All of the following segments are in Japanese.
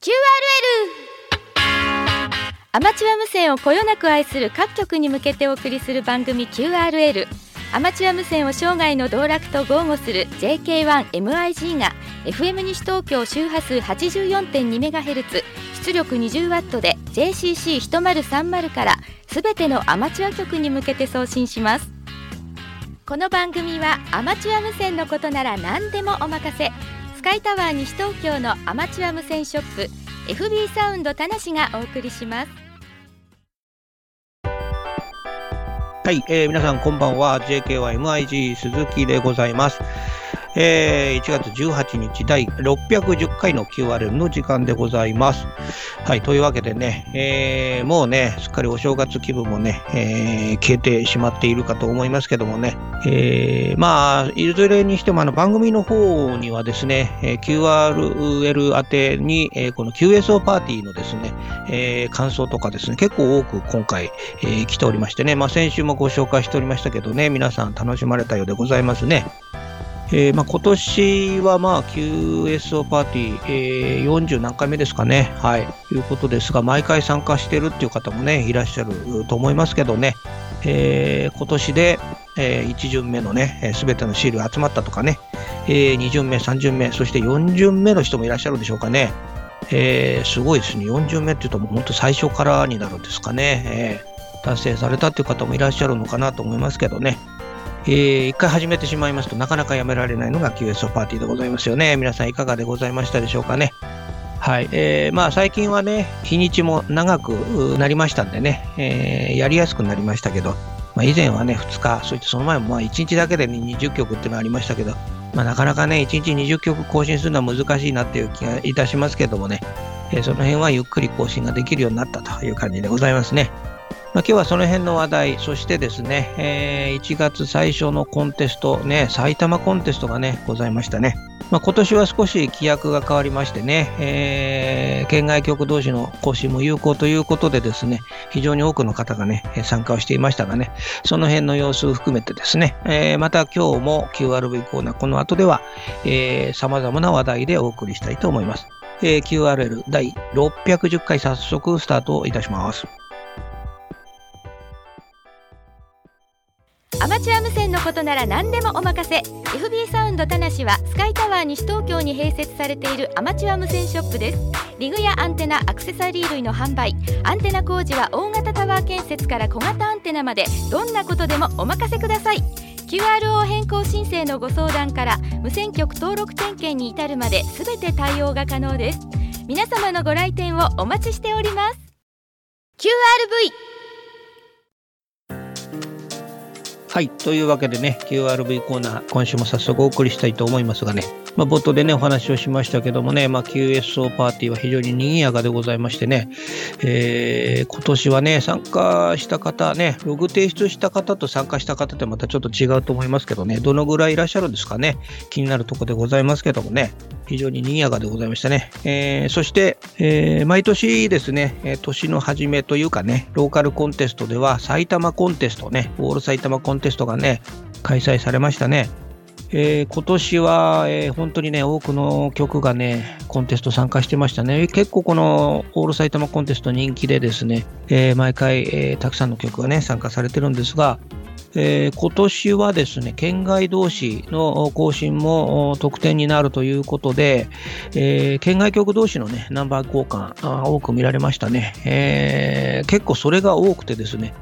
QRL アマチュア無線をこよなく愛する各局に向けてお送りする番組 QRL アマチュア無線を生涯の道楽と豪語する JK1MIG が FM 西東京周波数 84.2MHz 出力 20W で JCC1030 から「すべてのアマチュア局に向けて送信します。この番組はアマチュア無線のことなら何でもお任せ。スカイタワー西東京のアマチュア無線ショップ FB サウンド田無がお送りします。はい、えー、皆さんこんばんは。JKYMIG 鈴木でございます。えー、1月18日第610回の QRL の時間でございます。はい、というわけでね、えー、もうね、すっかりお正月気分もね、えー、消えてしまっているかと思いますけどもね、えー、まあ、いずれにしてもあの番組の方にはですね、えー、QRL 宛てに、えー、この QSO パーティーのですね、えー、感想とかですね、結構多く今回、えー、来ておりましてね、まあ先週もご紹介しておりましたけどね、皆さん楽しまれたようでございますね。えーまあ、今年はまあ QSO パーティー、えー、40何回目ですかね、はい、ということですが、毎回参加してるっていう方もね、いらっしゃると思いますけどね、えー、今年で、えー、1巡目のね、す、べ、てのシールが集まったとかね、えー、2巡目、3巡目、そして4巡目の人もいらっしゃるでしょうかね。えー、すごいですね、4巡目っていうと、もう本当最初からになるんですかね、えー、達成されたっていう方もいらっしゃるのかなと思いますけどね。えー、一回始めてしまいますとなかなかやめられないのが QSO パーティーでございますよね。皆さんいかがでございましたでしょうかね。はい。えー、まあ最近はね、日にちも長くなりましたんでね、えー、やりやすくなりましたけど、まあ、以前はね、2日、そしてその前もまあ1日だけで、ね、20曲っていうのありましたけど、まあ、なかなかね、1日20曲更新するのは難しいなっていう気がいたしますけどもね、えー、その辺はゆっくり更新ができるようになったという感じでございますね。今日はその辺の話題、そしてですね、えー、1月最初のコンテスト、ね、埼玉コンテストがね、ございましたね。まあ、今年は少し規約が変わりましてね、えー、県外局同士の更新も有効ということでですね、非常に多くの方がね、参加をしていましたがね、その辺の様子を含めてですね、えー、また今日も QRV コーナー、この後では、えー、様々な話題でお送りしたいと思います。えー、QRL 第610回早速スタートいたします。アマチュア無線のことなら何でもお任せ。FB サウンド田無はスカイタワー西東京に併設されているアマチュア無線ショップです。リグやアンテナアクセサリー類の販売。アンテナ工事は大型タワー建設から小型アンテナまで。どんなことでもお任せください。QRO 変更申請のご相談から無線局登録点検に至るまで全て対応が可能です。皆様のご来店をお待ちしております。QRV はい。というわけでね、QRV コーナー、今週も早速お送りしたいと思いますがね、まあ、冒頭でね、お話をしましたけどもね、まあ、QSO パーティーは非常に賑やかでございましてね、えー、今年はね、参加した方ね、ログ提出した方と参加した方ってまたちょっと違うと思いますけどね、どのぐらいいらっしゃるんですかね、気になるところでございますけどもね、非常に賑やかでございましたね。えー、そして、えー、毎年ですね、年の初めというかね、ローカルコンテストでは埼玉コンテストね、オール埼玉コンテストがね、開催されましたね。えー、今年は、えー、本当にね、多くの曲がね、コンテスト参加してましたね。結構このオール埼玉コンテスト人気でですね、えー、毎回、えたくさんの曲がね、参加されてるんですが、え今年はですね、県外同士の更新も得点になるということで、え県外局同士のね、ナンバー交換、多く見られましたね、え結構それが多くてですね、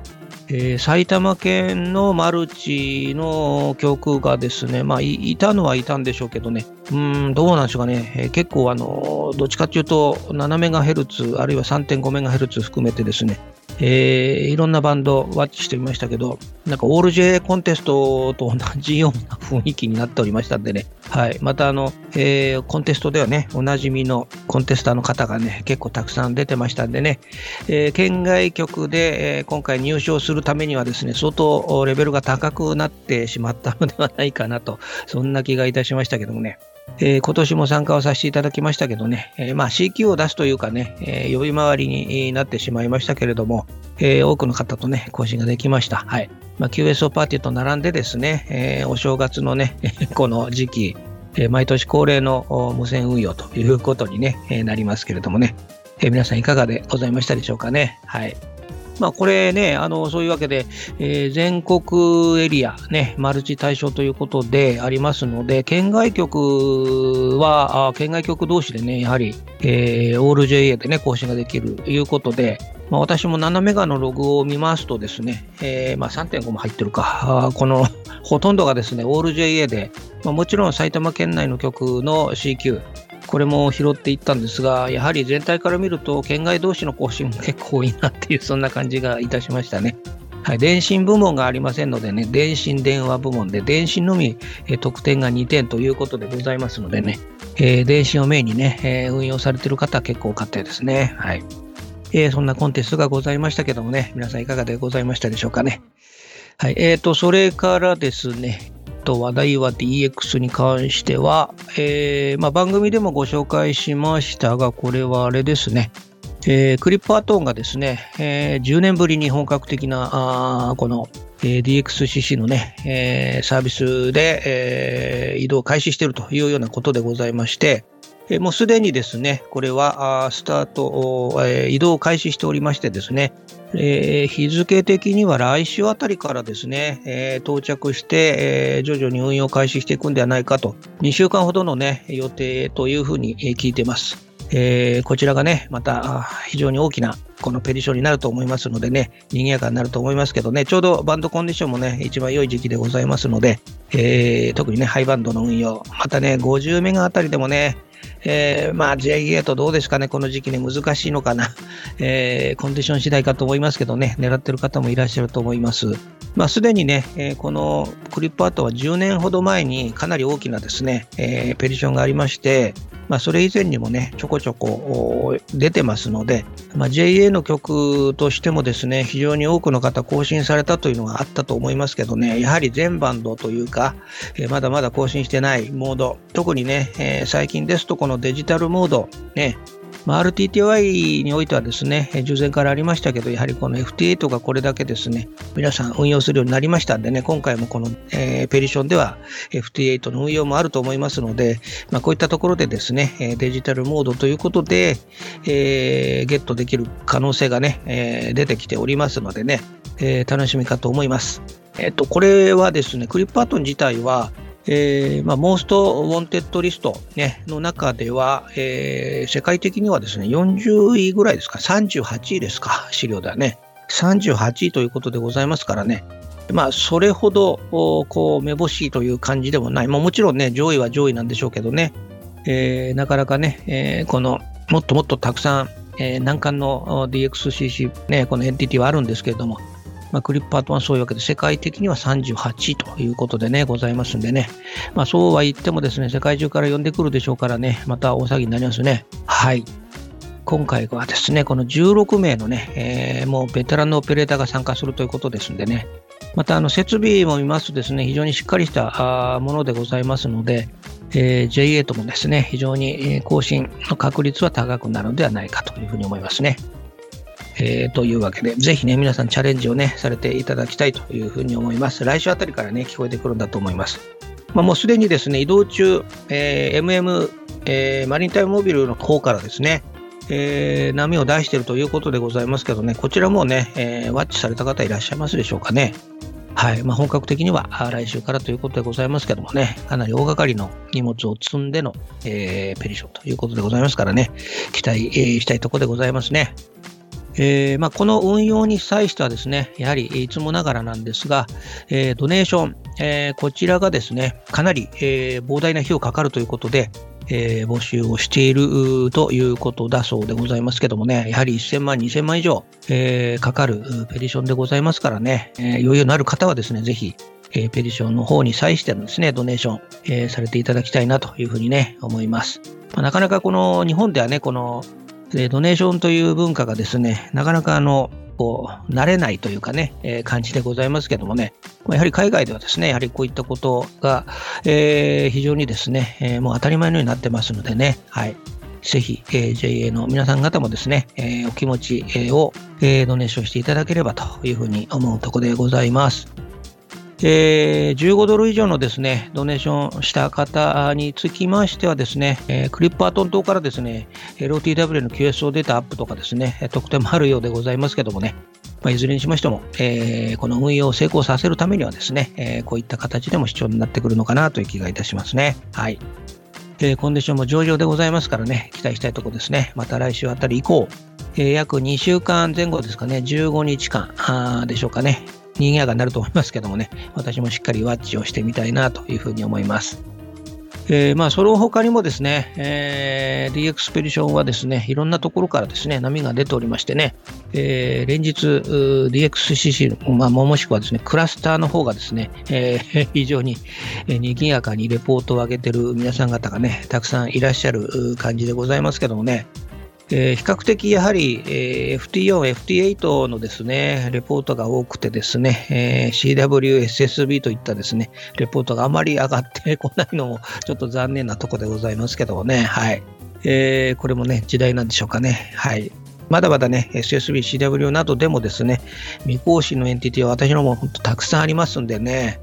えー、埼玉県のマルチの曲がですね、まあ、いたのはいたんでしょうけどね、うん、どうなんでしょうかね、えー、結構あの、どっちかっていうと、7メガヘルツ、あるいは3.5メガヘルツ含めてですね、えー、いろんなバンドワッチしてみましたけど、なんかオール J コンテストと同じような雰囲気になっておりましたんでね、はい、またあの、えー、コンテストではね、おなじみのコンテスターの方がね、結構たくさん出てましたんでね、えー、県外局で、えー、今回入賞するためにはですね、相当レベルが高くなってしまったのではないかなと、そんな気がいたしましたけどもね。えー、今年も参加をさせていただきましたけどね、えー、まあ CQ を出すというかね、えー、呼び回りになってしまいましたけれども、え、多くの方とね、更新ができました。はい。まあ、QSO パーティーと並んでですね、え、お正月のね、この時期、え、毎年恒例の無線運用ということにね、え、なりますけれどもね、え、皆さんいかがでございましたでしょうかね。はい。まあ、これね、あの、そういうわけで、えー、全国エリア、ね、マルチ対象ということでありますので、県外局は、あ県外局同士でね、やはり、えー、オール JA でね、更新ができるということで、まあ、私も7メガのログを見ますとですね、えー、まあ、3.5も入ってるか、このほとんどがですね、オール JA で、まあ、もちろん埼玉県内の局の CQ、これも拾っていったんですが、やはり全体から見ると、県外同士の更新も結構多いなっていう、そんな感じがいたしましたね。はい、電信部門がありませんのでね、電信電話部門で、電信のみ、え得点が2点ということでございますのでね、えー、電信をメインにね、えー、運用されている方は結構多かったですね。はい。え、そんなコンテストがございましたけどもね、皆さんいかがでございましたでしょうかね。はい。え、ー、と、それからですね、と話題は DX に関しては、えーまあ、番組でもご紹介しましたが、これはあれですね、えー、クリップアトーンがですね、えー、10年ぶりに本格的なあこの、え、DXCC のね、え、サービスで、え、移動を開始しているというようなことでございまして、もうすでにですね、これはスタート、移動を開始しておりましてですね、えー、日付的には来週あたりからですね、えー、到着して、えー、徐々に運用開始していくんではないかと、2週間ほどのね、予定というふうに聞いています。えー、こちらがね、また非常に大きなこのペディションになると思いますのでね、賑やかになると思いますけどね、ちょうどバンドコンディションもね、一番良い時期でございますので、えー、特にね、ハイバンドの運用、またね、50メガあたりでもね、えー、まあ JA とどうですかね、この時期に難しいのかな、えー、コンディション次第かと思いますけどね、狙ってる方もいらっしゃると思います。まあ、すでにね、えー、このクリップアートは10年ほど前にかなり大きなですね、えー、ペディションがありまして、まあ、それ以前にもね、ちょこちょこ出てますので、まあ、JA の曲としてもですね、非常に多くの方更新されたというのがあったと思いますけどね、やはり全バンドというか、えー、まだまだ更新してないモード、特にね、えー、最近ですとこのデジタルモード、ね、まあ、RTTY においてはですね、従前からありましたけど、やはりこの FT8 がこれだけですね、皆さん運用するようになりましたんでね、今回もこの、えー、ペリションでは FT8 の運用もあると思いますので、まあ、こういったところでですね、デジタルモードということで、えー、ゲットできる可能性がね、えー、出てきておりますのでね、え、楽しみかと思います。えっと、これはですね、クリッパートン自体は、えーまあ、 Most Wanted リスト、ね、の中では、えー、世界的にはですね、40位ぐらいですか、38位ですか、資料ではね。38位ということでございますからね。まあ、それほど、こう、めぼしいという感じでもない。まあ、もちろんね、上位は上位なんでしょうけどね。えー、なかなかね、えー、この、もっともっとたくさん、えー、難関の DXCC、ね、このエンティティはあるんですけれども、まあ、クリップアートはそういうわけで、世界的には38ということでね、ございますんでね。まあ、そうは言ってもですね、世界中から呼んでくるでしょうからね、また大騒ぎになりますね。はい。今回はですね、この16名のね、えー、もうベテランのオペレーターが参加するということですんでね、またあの設備も見ますとですね、非常にしっかりしたものでございますので、えー、JA ともですね、非常に更新の確率は高くなるのではないかというふうに思いますね。えー、というわけで、ぜひね、皆さんチャレンジをね、されていただきたいというふうに思います。来週あたりからね、聞こえてくるんだと思います。まあ、もうすでにですね、移動中、えー、MM、えー、マリンタイムモビルの方からですね、えー、波を出しているということでございますけどね、こちらもね、えー、ワッチされた方いらっしゃいますでしょうかね。はい。まあ、本格的には来週からということでございますけどもね、かなり大掛かりの荷物を積んでの、えー、ペリションということでございますからね、期待、えー、したいところでございますね。えーまあ、この運用に際してはですね、やはりいつもながらなんですが、えー、ドネーション、えー、こちらがですね、かなり、え、膨大な費用かかるということで、え、募集をしているということだそうでございますけどもね、やはり1000万、2000万以上、え、かかるペディションでございますからね、え、余裕のある方はですね、ぜひ、え、ペディションの方に際してのですね、ドネーション、え、されていただきたいなというふうにね、思います。まあ、なかなかこの日本ではね、このドネーションという文化がですね、なかなかあの、こう、慣れないというかね、えー感じでございますけどもね、まやはり海外ではですね、やはりこういったことが、えー非常にですね、えーもう当たり前のようになってますのでね、はい。ぜひ、え JA の皆さん方もですね、えお気持ちを、えドネーションしていただければというふうに思うところでございます。え15ドル以上のですね、ドネーションした方につきましてはですね、えークリッパートン島からですね、LOTW の QSO データアップとかですね、特典もあるようでございますけどもね、まあ、いずれにしましても、えーこの運用を成功させるためにはですね、えーこういった形でも必要になってくるのかなという気がいたしますね。はい。えーコンディションも上々でございますからね、期待したいところですね。また来週あたり以降、え約2週間前後ですかね、15日間でしょうかね、賑やかになると思いますけどもね、私もしっかりワッチをしてみたいなというふうに思います。えーまあ、その他にもですね、えー DX スペディションはですね、いろんなところからですね、波が出ておりましてね、えー連日、DXCC、まあ、もしくはですね、クラスターの方がですね、えー 非常にえ賑やかにレポートを上げてる皆さん方がね、たくさんいらっしゃる感じでございますけどもね、えー比較的やはり、えー FT4、FT8 のですね、レポートが多くてですね、えー CW、SSB といったですね、レポートがあまり上がって こないのもちょっと残念なところでございますけどもね、はい。えーこれもね、時代なんでしょうかね。はい。まだまだね、SSB、CW などでもですね、未更新のエンティティは私のも本当たくさんありますんでね、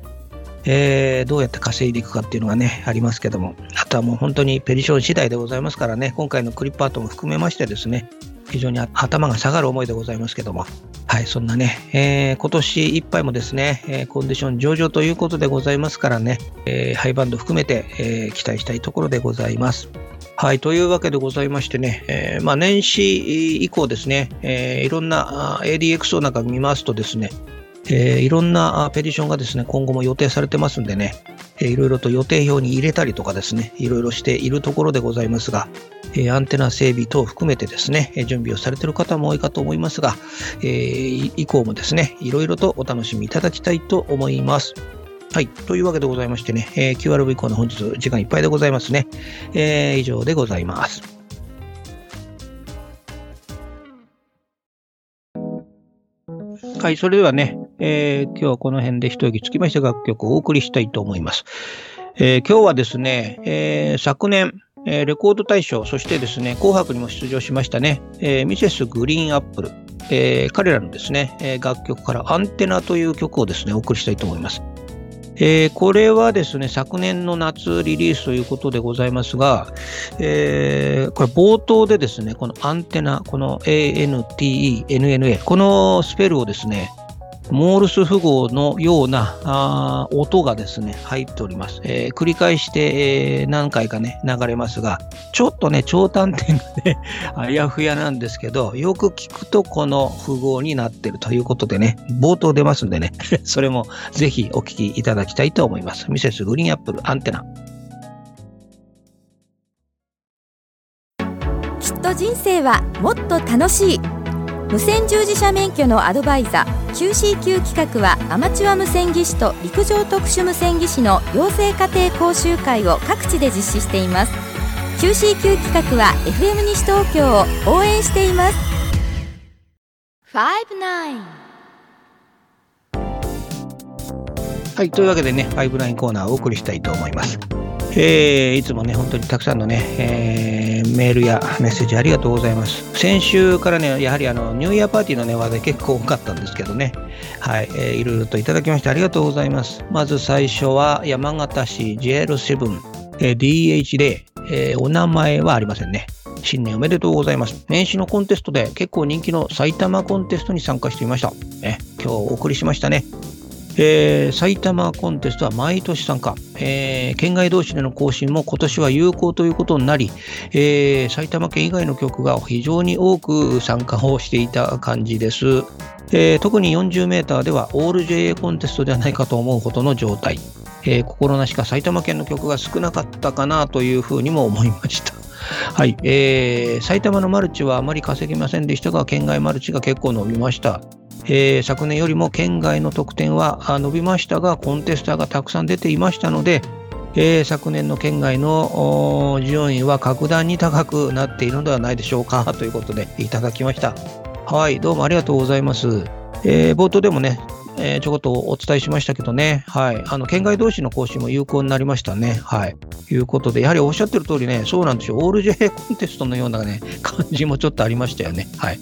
えーどうやって稼いでいくかっていうのがね、ありますけども、あとはもう本当にペディション次第でございますからね、今回のクリップアートも含めましてですね、非常に頭が下がる思いでございますけども、はい、そんなね、えー今年いっぱいもですね、えコンディション上々ということでございますからね、えーハイバンド含めて、え期待したいところでございます。はい、というわけでございましてね、えまあ、年始以降ですね、えいろんな ADXO なんか見ますとですね、えーいろんなペディションがですね、今後も予定されてますんでね、えーいろいろと予定表に入れたりとかですね、いろいろしているところでございますが、えーアンテナ整備等含めてですね、準備をされている方も多いかと思いますが、えー以降もですね、いろいろとお楽しみいただきたいと思います。はい。というわけでございましてね、えー QRV 以降の本日時間いっぱいでございますね。えー以上でございます。はい、それではね、えー今日はこの辺で一息つきまして楽曲をお送りしたいと思います。えー今日はですね、えー昨年、えーレコード大賞、そしてですね、紅白にも出場しましたね、えーミセスグリーンアップル、えー彼らのですね、えー楽曲からアンテナという曲をですね、お送りしたいと思います。えーこれはですね、昨年の夏リリースということでございますが、えーこれ冒頭でですね、このアンテナ、この ANTENNA、このスペルをですね、モールス符号のようなあ音がですね、入っております。えー繰り返して、えー何回かね、流れますが、ちょっとね、長短点がね、あやふやなんですけど、よく聞くとこの符号になってるということでね、冒頭出ますんでね、それもぜひお聞きいただきたいと思います。ミセスグリーンアップルアンテナ。きっと人生はもっと楽しい無線従事者免許のアドバイザー QCQ 企画はアマチュア無線技師と陸上特殊無線技師の養成家庭講習会を各地で実施しています。QCQ 企画は FM 西東京を応援しています。はい、というわけでね、ファイブラインコーナーをお送りしたいと思います。えーいつもね、本当にたくさんのね、えーメールやメッセージありがとうございます。先週からね、やはりあのニューイヤーパーティーのね、話題結構多かったんですけどね、はい、えーいろいろといただきましてありがとうございます。まず最初は山形市 JL7、えー DH で、えーお名前はありませんね。新年おめでとうございます。年始のコンテストで結構人気の埼玉コンテストに参加していました。ね、今日お送りしましたね。えー埼玉コンテストは毎年参加、えー県外同士での更新も今年は有効ということになり、えー埼玉県以外の局が非常に多く参加をしていた感じです。えー特に 40m ではオール JA コンテストではないかと思うほどの状態、えー心なしか埼玉県の局が少なかったかなというふうにも思いました。はい、えー埼玉のマルチはあまり稼ぎませんでしたが、県外マルチが結構伸びました。えー昨年よりも県外の得点は伸びましたが、コンテスターがたくさん出ていましたので、えー昨年の県外の順位は格段に高くなっているのではないでしょうか ということでいただきました。はい、どうもありがとうございます。えー冒頭でもね、えーちょこっとお伝えしましたけどね、はい、あの県外同士の更新も有効になりましたね。はい、いうことで、やはりおっしゃってる通りね、そうなんですよ、オール J コンテストのようなね、感じもちょっとありましたよね。はい。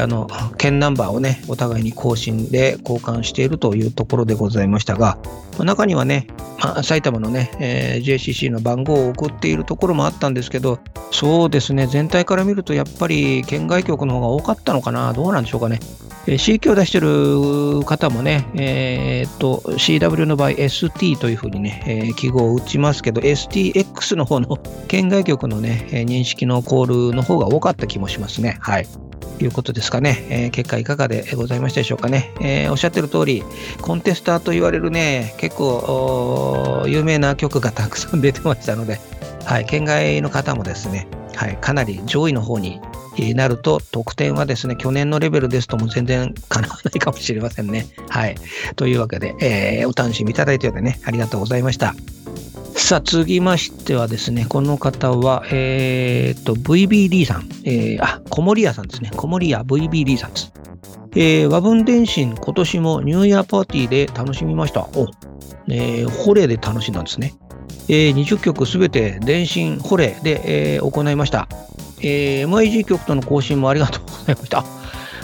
あの、県ナンバーをね、お互いに更新で交換しているというところでございましたが、ま中にはね、まあ、埼玉のね、えー JCC の番号を送っているところもあったんですけど、そうですね、全体から見ると、やっぱり県外局の方が多かったのかな、どうなんでしょうかね。えー C 級を出してる方もね、えーっと、CW の場合 ST というふうにね、えー記号を打ちますけど、STX の方の県外局のね、え認識のコールの方が多かった気もしますね。はい。いうことですかね、えー結果いかがでございましたでしょうかね。えーおっしゃってる通り、コンテスターと言われるね、結構有名な曲がたくさん出てましたので、はい、県外の方もですね、はい、かなり上位の方になると、得点はですね、去年のレベルですとも全然かなわないかもしれませんね。はい。というわけで、えーお楽しみいただいてようでね、ありがとうございました。さあ、続きましてはですね、この方は、えーっと、VBD さん、えーあ、小森屋さんですね。小森屋 VBD さんです。えー和文電信、今年もニューイヤーパーティーで楽しみました。お、えーホレで楽しんだんですね。えー20曲すべて電信ホレで、えー行いました。えー MIG 局との更新もありがとうございました。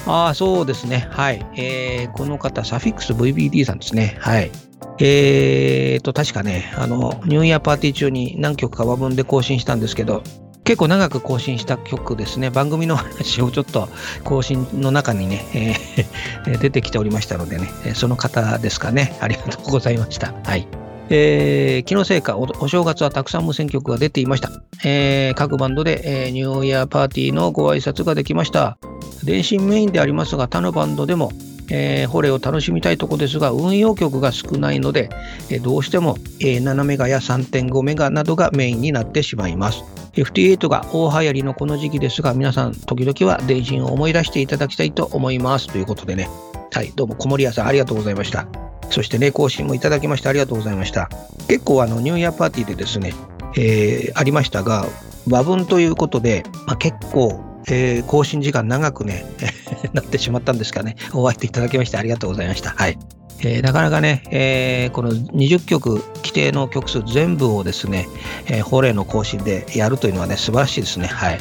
ああ、そうですね。はい。えーこの方、サフィックス VBD さんですね。はい。えーと、確かね、あの、ニューイヤーパーティー中に何曲か和文で更新したんですけど、結構長く更新した曲ですね。番組の話をちょっと更新の中にね、えー出てきておりましたのでね、その方ですかね。ありがとうございました。はい。えー、気のせいかお、お正月はたくさん無線曲が出ていました。えー各バンドで、えーニューイヤーパーティーのご挨拶ができました。電信メインでありますが、他のバンドでも、えー、ホレを楽しみたいとこですが、運用曲が少ないので、えどうしても、えー7メガや3.5メガなどがメインになってしまいます。FT8 が大流行りのこの時期ですが、皆さん、時々は電信を思い出していただきたいと思います。ということでね。はい、どうも、小森屋さん、ありがとうございました。そしてね、更新もいただきましてありがとうございました。結構、あの、ニューイヤーパーティーでですね、えーありましたが、和文ということで、まあ、結構、えー更新時間長くね、なってしまったんですかね。お会いいただきましてありがとうございました。はい。えーなかなかね、えーこの20曲規定の曲数全部をですね、えー、法令の更新でやるというのはね、素晴らしいですね。はい。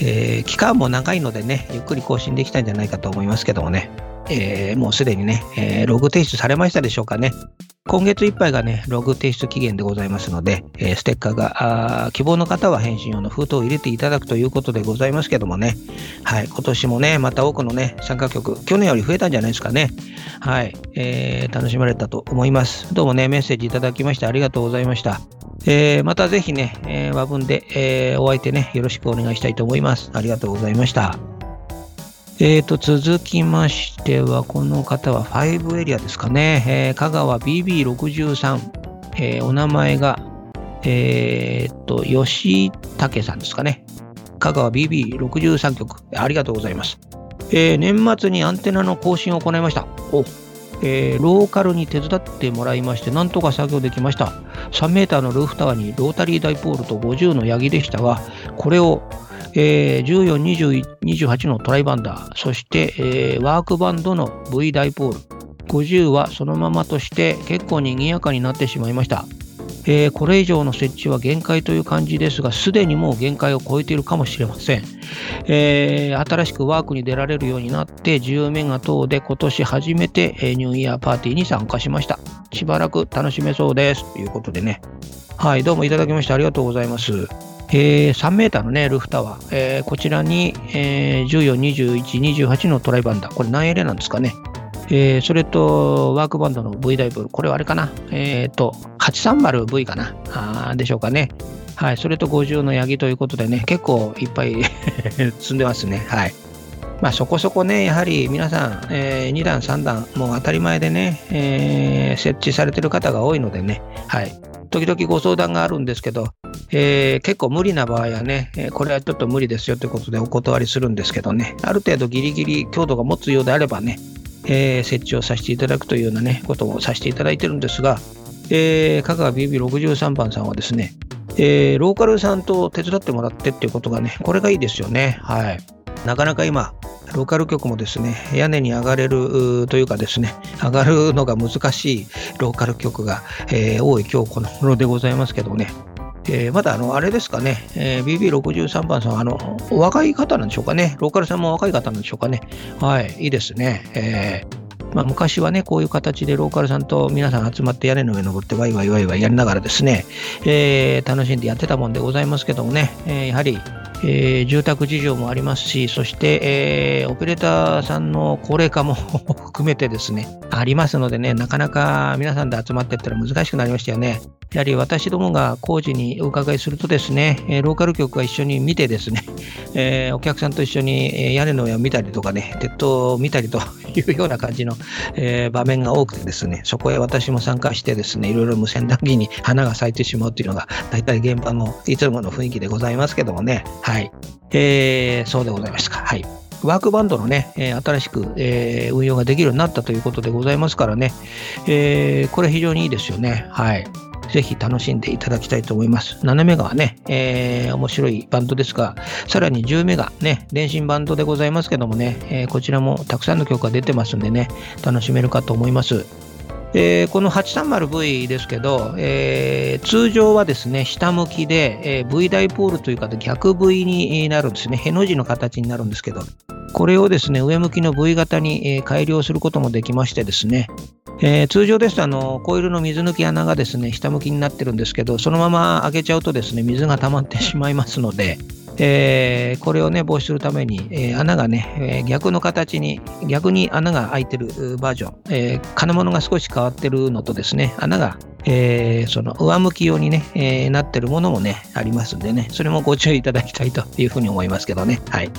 えー期間も長いのでね、ゆっくり更新できたんじゃないかと思いますけどもね、えーもうすでにね、えーログ提出されましたでしょうかね。今月いっぱいがね、ログ提出期限でございますので、えーステッカーがあー希望の方は返信用の封筒を入れていただくということでございますけどもね、はい、今年もね、また多くのね、参加曲、去年より増えたんじゃないですかね。はい、えー楽しまれたと思います。どうもね、メッセージいただきましてありがとうございました。えーまたぜひね、えー和文で、えーお相手ね、よろしくお願いしたいと思います。ありがとうございました。えー、と続きましては、この方は5エリアですかね、えー香川 BB63、えーお名前が、えー、と吉武さんですかね、香川 BB63 局、ありがとうございます。えー年末にアンテナの更新を行いました。おえーローカルに手伝ってもらいまして、なんとか作業できました。3メーターのルーフタワーにロータリーダイポールと50のヤギでしたが、これを、えー14、28のトライバンダー、そして、えーワークバンドの V ダイポール、50はそのままとして結構賑やかになってしまいました。えーこれ以上の設置は限界という感じですが、すでにもう限界を超えているかもしれません。えー新しくワークに出られるようになって、10メガ等で今年初めて、えニューイヤーパーティーに参加しました。しばらく楽しめそうです。ということでね。はい、どうもいただきましてありがとうございます。えー3メーターのね、ルーフタワー、えーこちらに、えー14、21、28のトライバンダー、これ何エレなんですかね。えーそれと、ワークバンドの V ダイブル、これはあれかな。えっ、と、830V かな。あでしょうかね。はい、それと50のヤギということでね、結構いっぱい 積んでますね。はい。まあそこそこね、やはり皆さん、え2段、3段、もう当たり前でね、えー設置されてる方が多いのでね、はい。時々ご相談があるんですけど、えー結構無理な場合はね、えこれはちょっと無理ですよということでお断りするんですけどね、ある程度ギリギリ強度が持つようであればね、えー設置をさせていただくというようなね、ことをさせていただいてるんですが、えー香川 BB63 番さんはですね、えーローカルさんと手伝ってもらってっていうことがね、これがいいですよね。はい。なかなか今、ローカル局もですね、屋根に上がれるというかですね、上がるのが難しいローカル局が、えー、多い今日この頃でございますけどね、えー、まだあの、あれですかね、えー、BB63 番さん、あの、若い方なんでしょうかね、ローカルさんも若い方なんでしょうかね。はい、いいですね。えーまあ、昔はね、こういう形でローカルさんと皆さん集まって屋根の上登ってワイワイワイワイやりながらですね、えー、楽しんでやってたもんでございますけどもね、えー、やはり、えー、住宅事情もありますし、そして、えー、オペレーターさんの高齢化も 含めてですね、ありますのでね、なかなか皆さんで集まっていったら難しくなりましたよね。やはり私どもが工事にお伺いするとですね、えローカル局が一緒に見てですね、えー、お客さんと一緒に屋根の上を見たりとかね、鉄塔を見たりというような感じの、えー、場面が多くてですね、そこへ私も参加してですね、いろいろ無線談義に花が咲いてしまうというのが、大体現場のいつもの雰囲気でございますけどもね、はい。えー、そうでございますか。はい。ワークバンドのね、新しく、え、運用ができるようになったということでございますからね、えー、これ非常にいいですよね。はい。ぜひ楽しんでいただきたいと思います。7メガはね、えー、面白いバンドですが、さらに10メガ、ね、電信バンドでございますけどもね、えー、こちらもたくさんの曲が出てますんでね、楽しめるかと思います。えー、この 830V ですけど、えー、通常はですね、下向きで、えー、V ダイポールというか逆 V になるんですね。への字の形になるんですけど、これをですね、上向きの V 型に、え改良することもできましてですね、えー、通常ですとあのコイルの水抜き穴がですね下向きになってるんですけどそのまま開けちゃうとですね水が溜まってしまいますので、えー、これをね防止するために、えー、穴がね、え逆の形に逆に穴が開いてるバージョン、え金物が少し変わってるのとですね穴がえー、その上向き用にね、え、なってるものもね、ありますんでね、それもご注意いただきたいというふうに思いますけどね。はい。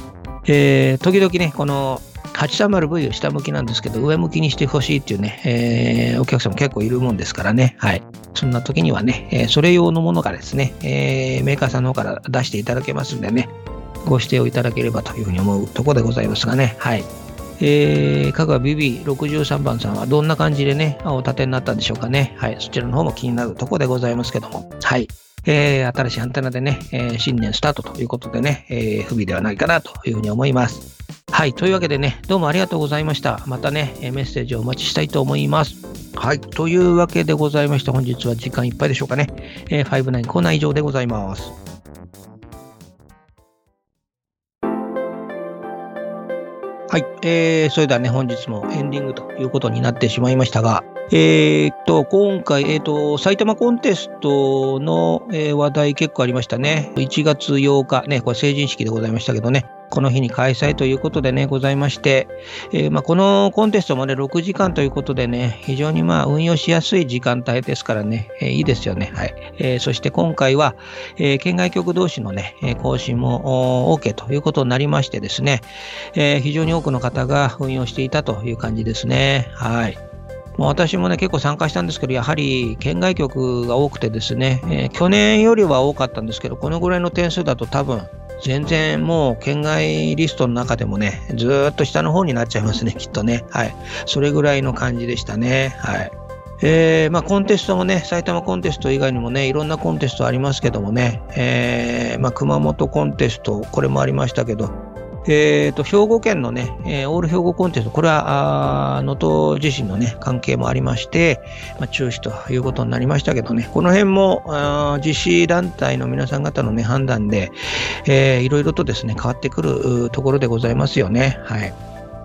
えー、時々ね、この 830V を下向きなんですけど、上向きにしてほしいっていうね、えー、お客様結構いるもんですからね。はい。そんな時にはね、えー、それ用のものがですね、えー、メーカーさんの方から出していただけますんでね、ご指定をいただければというふうに思うところでございますがね。はい。えー、香川 BB63 番さんはどんな感じでね、お立てになったんでしょうかね。はい。そちらの方も気になるところでございますけども。はい。えー、新しいアンテナでね、えー、新年スタートということでね、えー、不備ではないかなというふうに思います。はい。というわけでね、どうもありがとうございました。またね、メッセージをお待ちしたいと思います。はい。というわけでございまして、本日は時間いっぱいでしょうかね。えー、59コーナー以上でございます。はい。えー、それではね、本日もエンディングということになってしまいましたが、えー、っと、今回、えー、っと、埼玉コンテストの、えー、話題結構ありましたね。1月8日、ね、これ成人式でございましたけどね。この日に開催ということでね、ございまして、えー、まあ、このコンテストもね、6時間ということでね、非常にまあ運用しやすい時間帯ですからね、えー、いいですよね。はい。えー、そして今回は、え県外局同士のね、更新も OK ということになりましてですね、え非常に多くの方が運用していたという感じですね。はい。私もね、結構参加したんですけど、やはり県外局が多くてですね、えー、去年よりは多かったんですけど、このぐらいの点数だと多分、全然もう県外リストの中でもね、ずっと下の方になっちゃいますね、きっとね。はい。それぐらいの感じでしたね。はい。えー、まあ、コンテストもね、埼玉コンテスト以外にもね、いろんなコンテストありますけどもね、えー、まあ、熊本コンテスト、これもありましたけど、えーと、兵庫県のね、オール兵庫コンテスト、これは能登地震の、ね、関係もありまして、まあ、中止ということになりましたけどね、この辺も実施団体の皆さん方の、ね、判断で、いろいろとですね変わってくるところでございますよね。はい。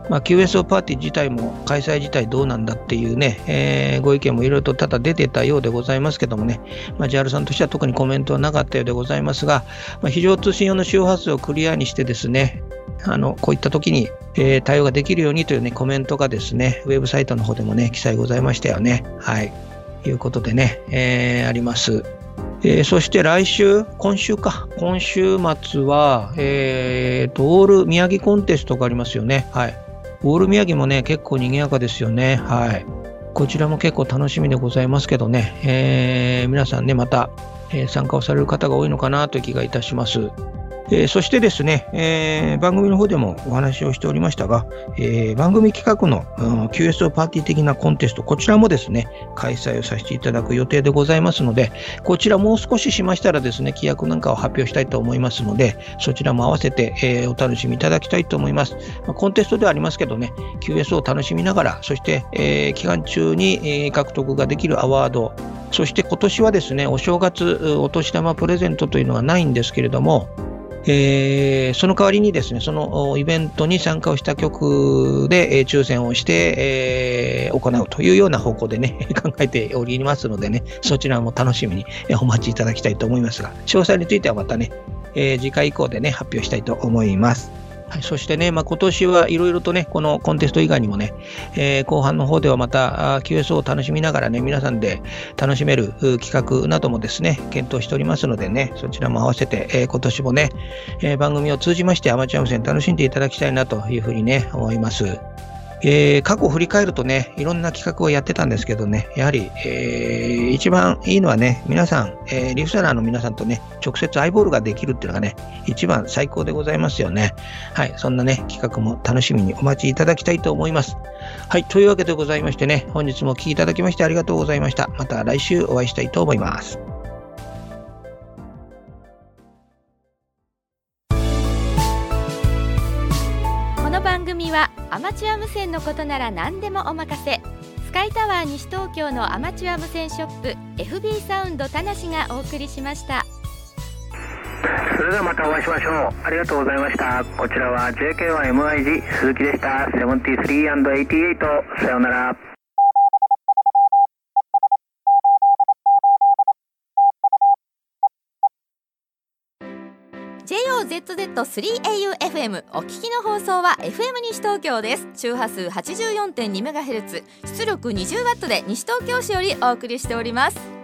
まあ、QSO パーティー自体も開催自体どうなんだっていうね、えー、ご意見もいろいろとただ出てたようでございますけどもね、まあ、JAL さんとしては特にコメントはなかったようでございますが、まあ、非常通信用の周波数をクリアにしてですね、あのこういった時に、えー、対応ができるようにという、ね、コメントがですね、ウェブサイトの方でもね、記載ございましたよね。はい。いうことでね、えー、あります。えー、そして来週、今週か、今週末は、えー、と、オール宮城コンテストがありますよね。はい。オール宮城もね、結構賑やかですよね。はい。こちらも結構楽しみでございますけどね、えー、皆さんね、また、えー、参加をされる方が多いのかなという気がいたします。えー、そしてですね、えー、番組の方でもお話をしておりましたが、えー、番組企画の、うん、QSO パーティー的なコンテスト、こちらもですね、開催をさせていただく予定でございますので、こちらもう少ししましたらですね、規約なんかを発表したいと思いますので、そちらも合わせて、えお楽しみいただきたいと思います。まあ、コンテストではありますけどね、QSO を楽しみながら、そして、え期間中に、え獲得ができるアワード、そして今年はですね、お正月お年玉プレゼントというのはないんですけれども、えー、その代わりにですね、そのイベントに参加をした曲で、えー、抽選をして、えー、行うというような方向でね、考えておりますのでね、そちらも楽しみにお待ちいただきたいと思いますが、詳細についてはまたね、え、次回以降でね、発表したいと思います。はい、そしてね、まあ、今年はいろいろとね、このコンテスト以外にもね、えー、後半の方ではまた QSO を楽しみながらね、皆さんで楽しめる企画などもですね、検討しておりますのでね、そちらも合わせて、えー、今年もね、えー、番組を通じましてアマチュア無線楽しんでいただきたいなというふうにね、思います。えー、過去を振り返るとね、いろんな企画をやってたんですけどね、やはり、えー、一番いいのはね、皆さん、えー、リフサラーの皆さんとね、直接アイボールができるっていうのがね、一番最高でございますよね。はい、そんなね、企画も楽しみにお待ちいただきたいと思います。はい、というわけでございましてね、本日もお聴きいただきましてありがとうございました。また来週お会いしたいと思います。はアマチュア無線のことなら何でもお任せ。スカイタワー西東京のアマチュア無線ショップ FB サウンド田無がお送りしました。それではまたお会いしましょう。ありがとうございました。こちらは JK1MIG 鈴木でした。73&88 さようなら。JOZZ3AUFM お聞きの放送は FM 西東京です。周波数 84.2MHz 出力 20W で西東京市よりお送りしております。